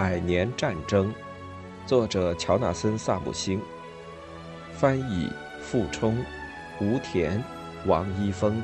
百年战争，作者乔纳森·萨姆星，翻译傅冲、吴田、王一峰。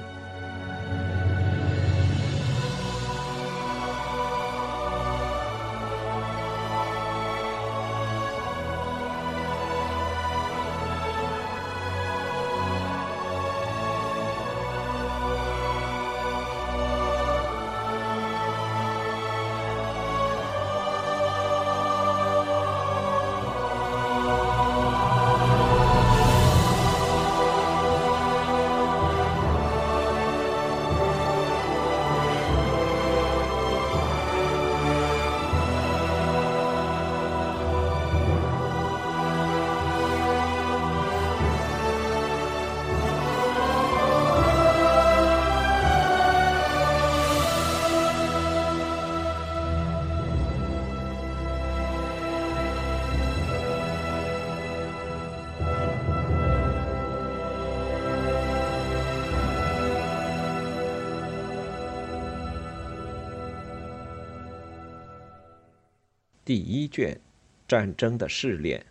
第一卷，战争的试炼。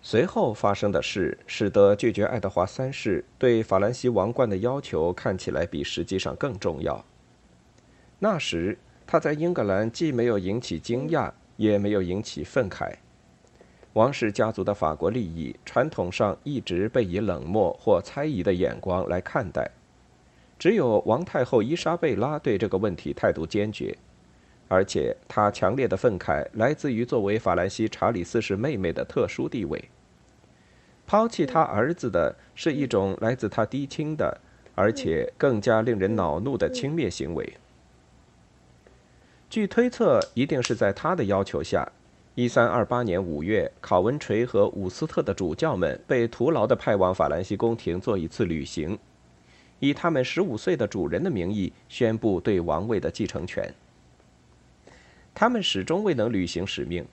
随后发生的事，使得拒绝爱德华三世对法兰西王冠的要求看起来比实际上更重要。那时，他在英格兰既没有引起惊讶，也没有引起愤慨。王室家族的法国利益，传统上一直被以冷漠或猜疑的眼光来看待。只有王太后伊莎贝拉对这个问题态度坚决。而且，他强烈的愤慨来自于作为法兰西查理四世妹妹的特殊地位。抛弃他儿子的是一种来自他嫡亲的，而且更加令人恼怒的轻蔑行为。据推测，一定是在他的要求下，一三二八年五月，考文垂和伍斯特的主教们被徒劳地派往法兰西宫廷做一次旅行，以他们十五岁的主人的名义宣布对王位的继承权。他们始终未能履行使命。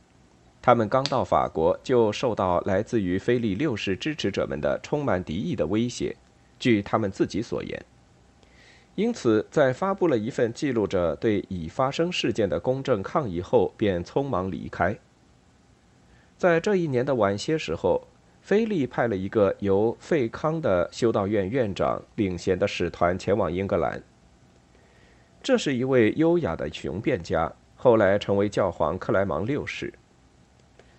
他们刚到法国，就受到来自于菲利六世支持者们的充满敌意的威胁。据他们自己所言，因此在发布了一份记录着对已发生事件的公正抗议后，便匆忙离开。在这一年的晚些时候，菲利派了一个由费康的修道院院长领衔的使团前往英格兰。这是一位优雅的雄辩家。后来成为教皇克莱芒六世。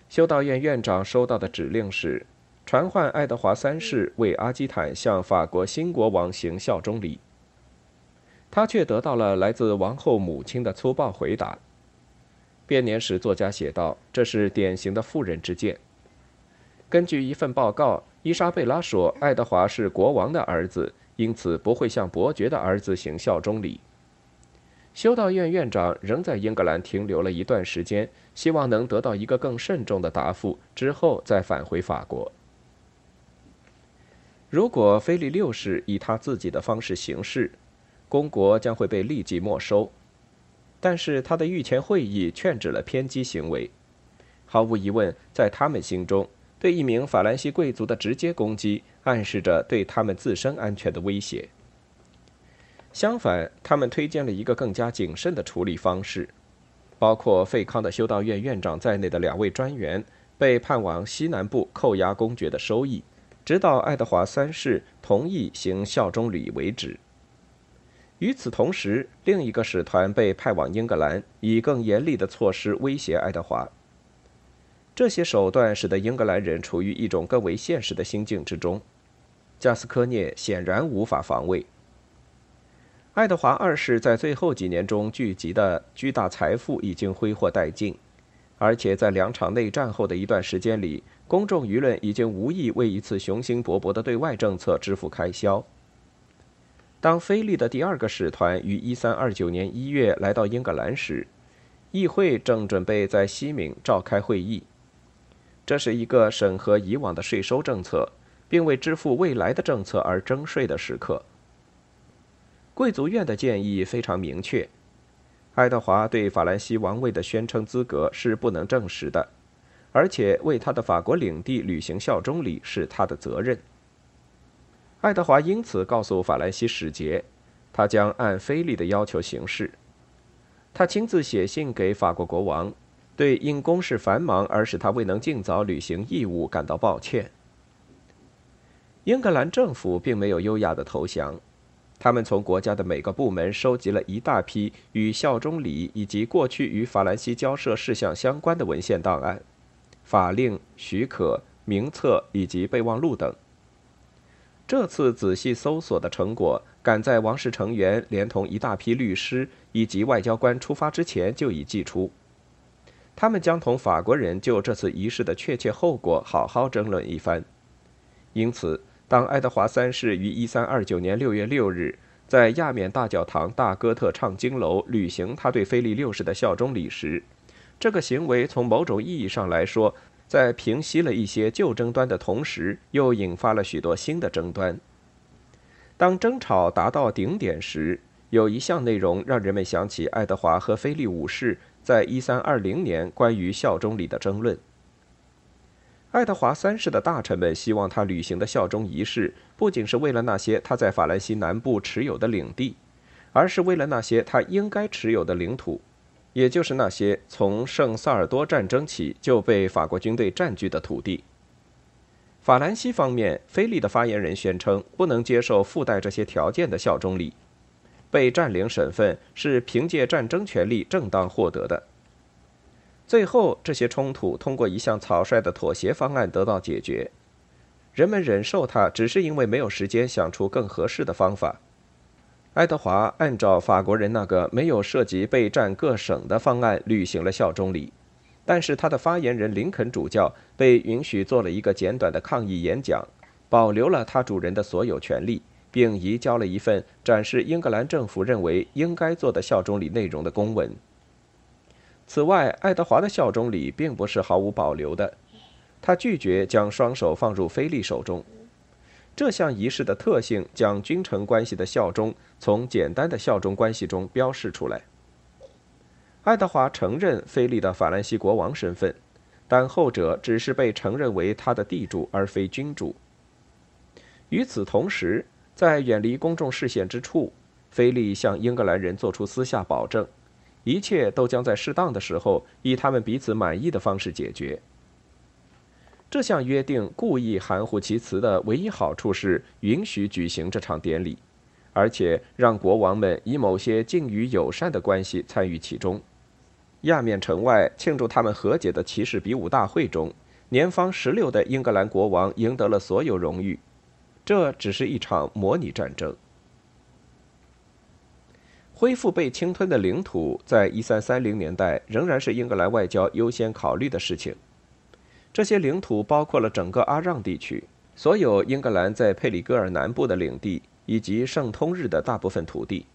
修道院院长收到的指令是，传唤爱德华三世为阿基坦向法国新国王行效忠礼。他却得到了来自王后母亲的粗暴回答。编年史作家写道：“这是典型的妇人之见。”根据一份报告，伊莎贝拉说，爱德华是国王的儿子，因此不会向伯爵的儿子行效忠礼。修道院院长仍在英格兰停留了一段时间，希望能得到一个更慎重的答复，之后再返回法国。如果菲利六世以他自己的方式行事，公国将会被立即没收。但是他的御前会议劝止了偏激行为。毫无疑问，在他们心中，对一名法兰西贵族的直接攻击，暗示着对他们自身安全的威胁。相反，他们推荐了一个更加谨慎的处理方式，包括费康的修道院院长在内的两位专员被判往西南部扣押公爵的收益，直到爱德华三世同意行效忠礼为止。与此同时，另一个使团被派往英格兰，以更严厉的措施威胁爱德华。这些手段使得英格兰人处于一种更为现实的心境之中。加斯科涅显然无法防卫。爱德华二世在最后几年中聚集的巨大财富已经挥霍殆尽，而且在两场内战后的一段时间里，公众舆论已经无意为一次雄心勃勃的对外政策支付开销。当菲利的第二个使团于1329年1月来到英格兰时，议会正准备在西敏召开会议。这是一个审核以往的税收政策，并为支付未来的政策而征税的时刻。贵族院的建议非常明确：爱德华对法兰西王位的宣称资格是不能证实的，而且为他的法国领地履行效忠礼是他的责任。爱德华因此告诉法兰西使节，他将按菲利的要求行事。他亲自写信给法国国王，对因公事繁忙而使他未能尽早履行义务感到抱歉。英格兰政府并没有优雅的投降，他们从国家的每个部门收集了一大批与效忠礼以及过去与法兰西交涉事项相关的文献档案、法令、许可、名册以及备忘录等。这次仔细搜索的成果，赶在王室成员连同一大批律师以及外交官出发之前就已寄出。他们将同法国人就这次仪式的确切后果好好争论一番。因此。当爱德华三世于1329年6月6日在亚冕大教堂大哥特唱经楼履行他对菲利六世的效忠礼时，这个行为从某种意义上来说，在平息了一些旧争端的同时，又引发了许多新的争端。当争吵达到顶点时，有一项内容让人们想起爱德华和菲利五世在1320年关于效忠礼的争论。爱德华三世的大臣们希望他履行的效忠仪式，不仅是为了那些他在法兰西南部持有的领地，而是为了那些他应该持有的领土，也就是那些从圣萨尔多战争起就被法国军队占据的土地。法兰西方面，菲利的发言人宣称不能接受附带这些条件的效忠礼，被占领省份是凭借战争权利正当获得的。最后，这些冲突通过一项草率的妥协方案得到解决。人们忍受它，只是因为没有时间想出更合适的方法。爱德华按照法国人那个没有涉及备战各省的方案履行了效忠礼，但是他的发言人林肯主教被允许做了一个简短的抗议演讲，保留了他主人的所有权利，并移交了一份展示英格兰政府认为应该做的效忠礼内容的公文。此外，爱德华的效忠礼并不是毫无保留的，他拒绝将双手放入菲利手中。这项仪式的特性将君臣关系的效忠从简单的效忠关系中标示出来。爱德华承认菲利的法兰西国王身份，但后者只是被承认为他的地主而非君主。与此同时，在远离公众视线之处，菲利向英格兰人做出私下保证。一切都将在适当的时候以他们彼此满意的方式解决。这项约定故意含糊其辞的唯一好处是允许举行这场典礼，而且让国王们以某些敬语友善的关系参与其中。亚面城外庆祝他们和解的骑士比武大会中，年方十六的英格兰国王赢得了所有荣誉。这只是一场模拟战争。恢复被侵吞的领土，在一三三零年代仍然是英格兰外交优先考虑的事情。这些领土包括了整个阿让地区、所有英格兰在佩里戈尔南部的领地以及圣通日的大部分土地。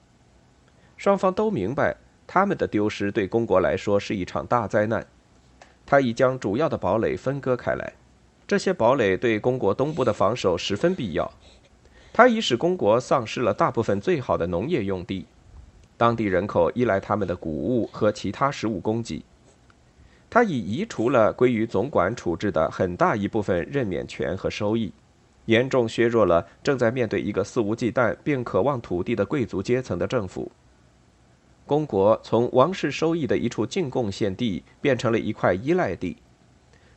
双方都明白，他们的丢失对公国来说是一场大灾难。他已将主要的堡垒分割开来，这些堡垒对公国东部的防守十分必要。他已使公国丧失了大部分最好的农业用地。当地人口依赖他们的谷物和其他食物供给。他已移除了归于总管处置的很大一部分任免权和收益，严重削弱了正在面对一个肆无忌惮并渴望土地的贵族阶层的政府。公国从王室收益的一处进贡献地变成了一块依赖地。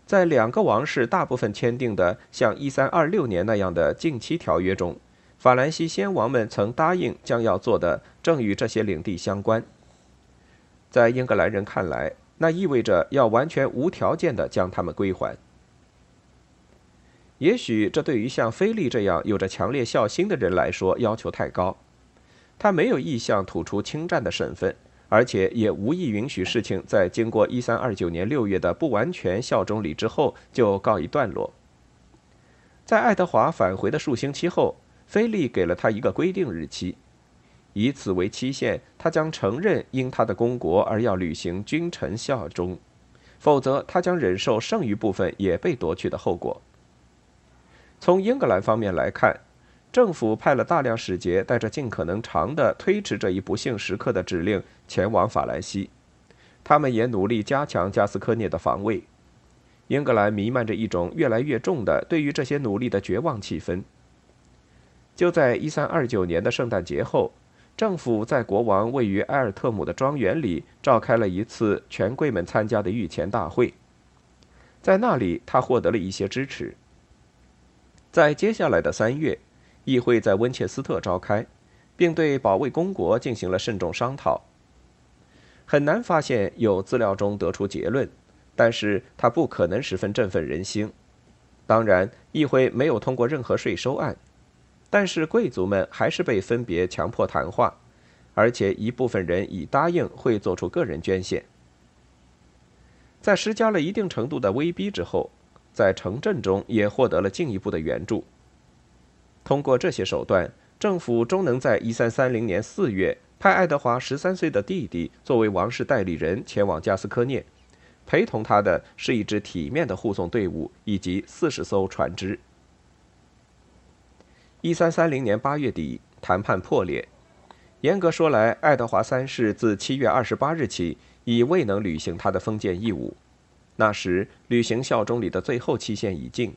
在两个王室大部分签订的像1326年那样的近期条约中。法兰西先王们曾答应将要做的，正与这些领地相关。在英格兰人看来，那意味着要完全无条件地将他们归还。也许这对于像菲利这样有着强烈孝心的人来说要求太高。他没有意向吐出侵占的身份，而且也无意允许事情在经过1329年6月的不完全效忠礼之后就告一段落。在爱德华返回的数星期后。菲利给了他一个规定日期，以此为期限，他将承认因他的公国而要履行君臣效忠，否则他将忍受剩余部分也被夺去的后果。从英格兰方面来看，政府派了大量使节，带着尽可能长的推迟这一不幸时刻的指令前往法兰西，他们也努力加强加斯科涅的防卫。英格兰弥漫着一种越来越重的对于这些努力的绝望气氛。就在1329年的圣诞节后，政府在国王位于埃尔特姆的庄园里召开了一次权贵们参加的御前大会，在那里他获得了一些支持。在接下来的三月，议会在温切斯特召开，并对保卫公国进行了慎重商讨。很难发现有资料中得出结论，但是它不可能十分振奋人心。当然，议会没有通过任何税收案，但是贵族们还是被分别强迫谈话，而且一部分人已答应会做出个人捐献。在施加了一定程度的威逼之后，在城镇中也获得了进一步的援助。通过这些手段，政府终能在1330年4月。派爱德华十三岁的弟弟作为王室代理人前往加斯科涅，陪同他的是一支体面的护送队伍以及四十艘船只。一三三零年八月底，谈判破裂。严格说来，爱德华三世自七月二十八日起已未能履行他的封建义务，那时履行效忠礼的最后期限已尽。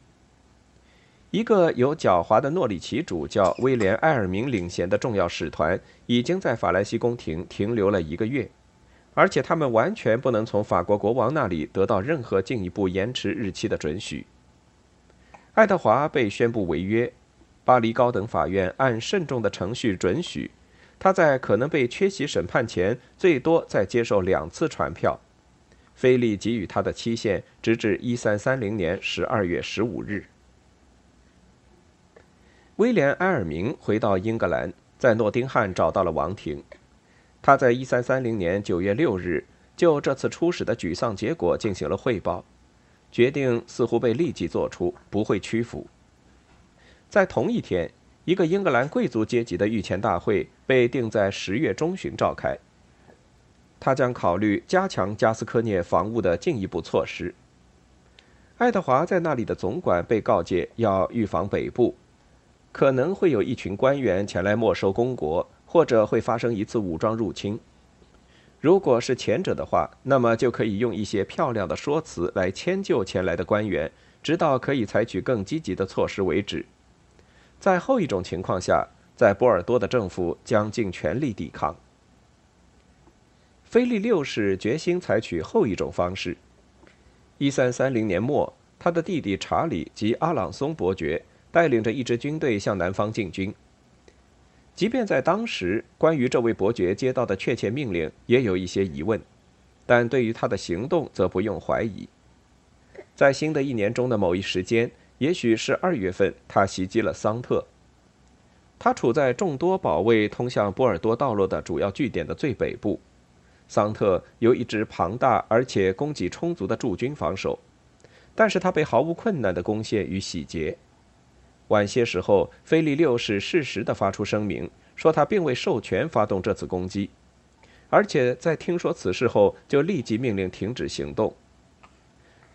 一个由狡猾的诺里奇主教威廉·埃尔明领衔的重要使团已经在法兰西宫廷停留了一个月，而且他们完全不能从法国国王那里得到任何进一步延迟日期的准许。爱德华被宣布违约，巴黎高等法院按慎重的程序准许他在可能被缺席审判前最多再接受两次传票。菲利给予他的期限直至一三三零年十二月十五日。威廉·埃尔明回到英格兰，在诺丁汉找到了王庭。他在1330年9月6日就这次出使的沮丧结果进行了汇报，决定似乎被立即做出，不会屈服。在同一天，一个英格兰贵族阶级的御前大会被定在十月中旬召开。他将考虑加强加斯科涅防务的进一步措施。爱德华在那里的总管被告诫要预防北部。可能会有一群官员前来没收公国，或者会发生一次武装入侵。如果是前者的话，那么就可以用一些漂亮的说辞来迁就前来的官员，直到可以采取更积极的措施为止。在后一种情况下，在波尔多的政府将尽全力抵抗。菲利六世决心采取后一种方式。一三三零年末，他的弟弟查理及阿朗松伯爵。带领着一支军队向南方进军。即便在当时，关于这位伯爵接到的确切命令也有一些疑问，但对于他的行动则不用怀疑。在新的一年中的某一时间，也许是二月份，他袭击了桑特。他处在众多保卫通向波尔多道路的主要据点的最北部。桑特有一支庞大而且供给充足的驻军防守，但是他被毫无困难地攻陷与洗劫。晚些时候，菲利六世适时地发出声明，说他并未授权发动这次攻击，而且在听说此事后，就立即命令停止行动。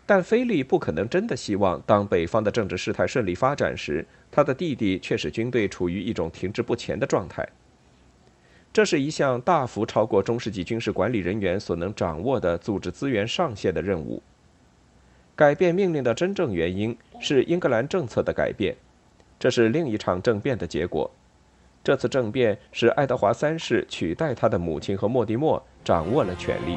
但菲利不可能真的希望，当北方的政治事态顺利发展时，他的弟弟却使军队处于一种停滞不前的状态。这是一项大幅超过中世纪军事管理人员所能掌握的组织资源上限的任务。改变命令的真正原因是英格兰政策的改变。这是另一场政变的结果。这次政变使爱德华三世取代他的母亲和莫蒂莫掌握了权力。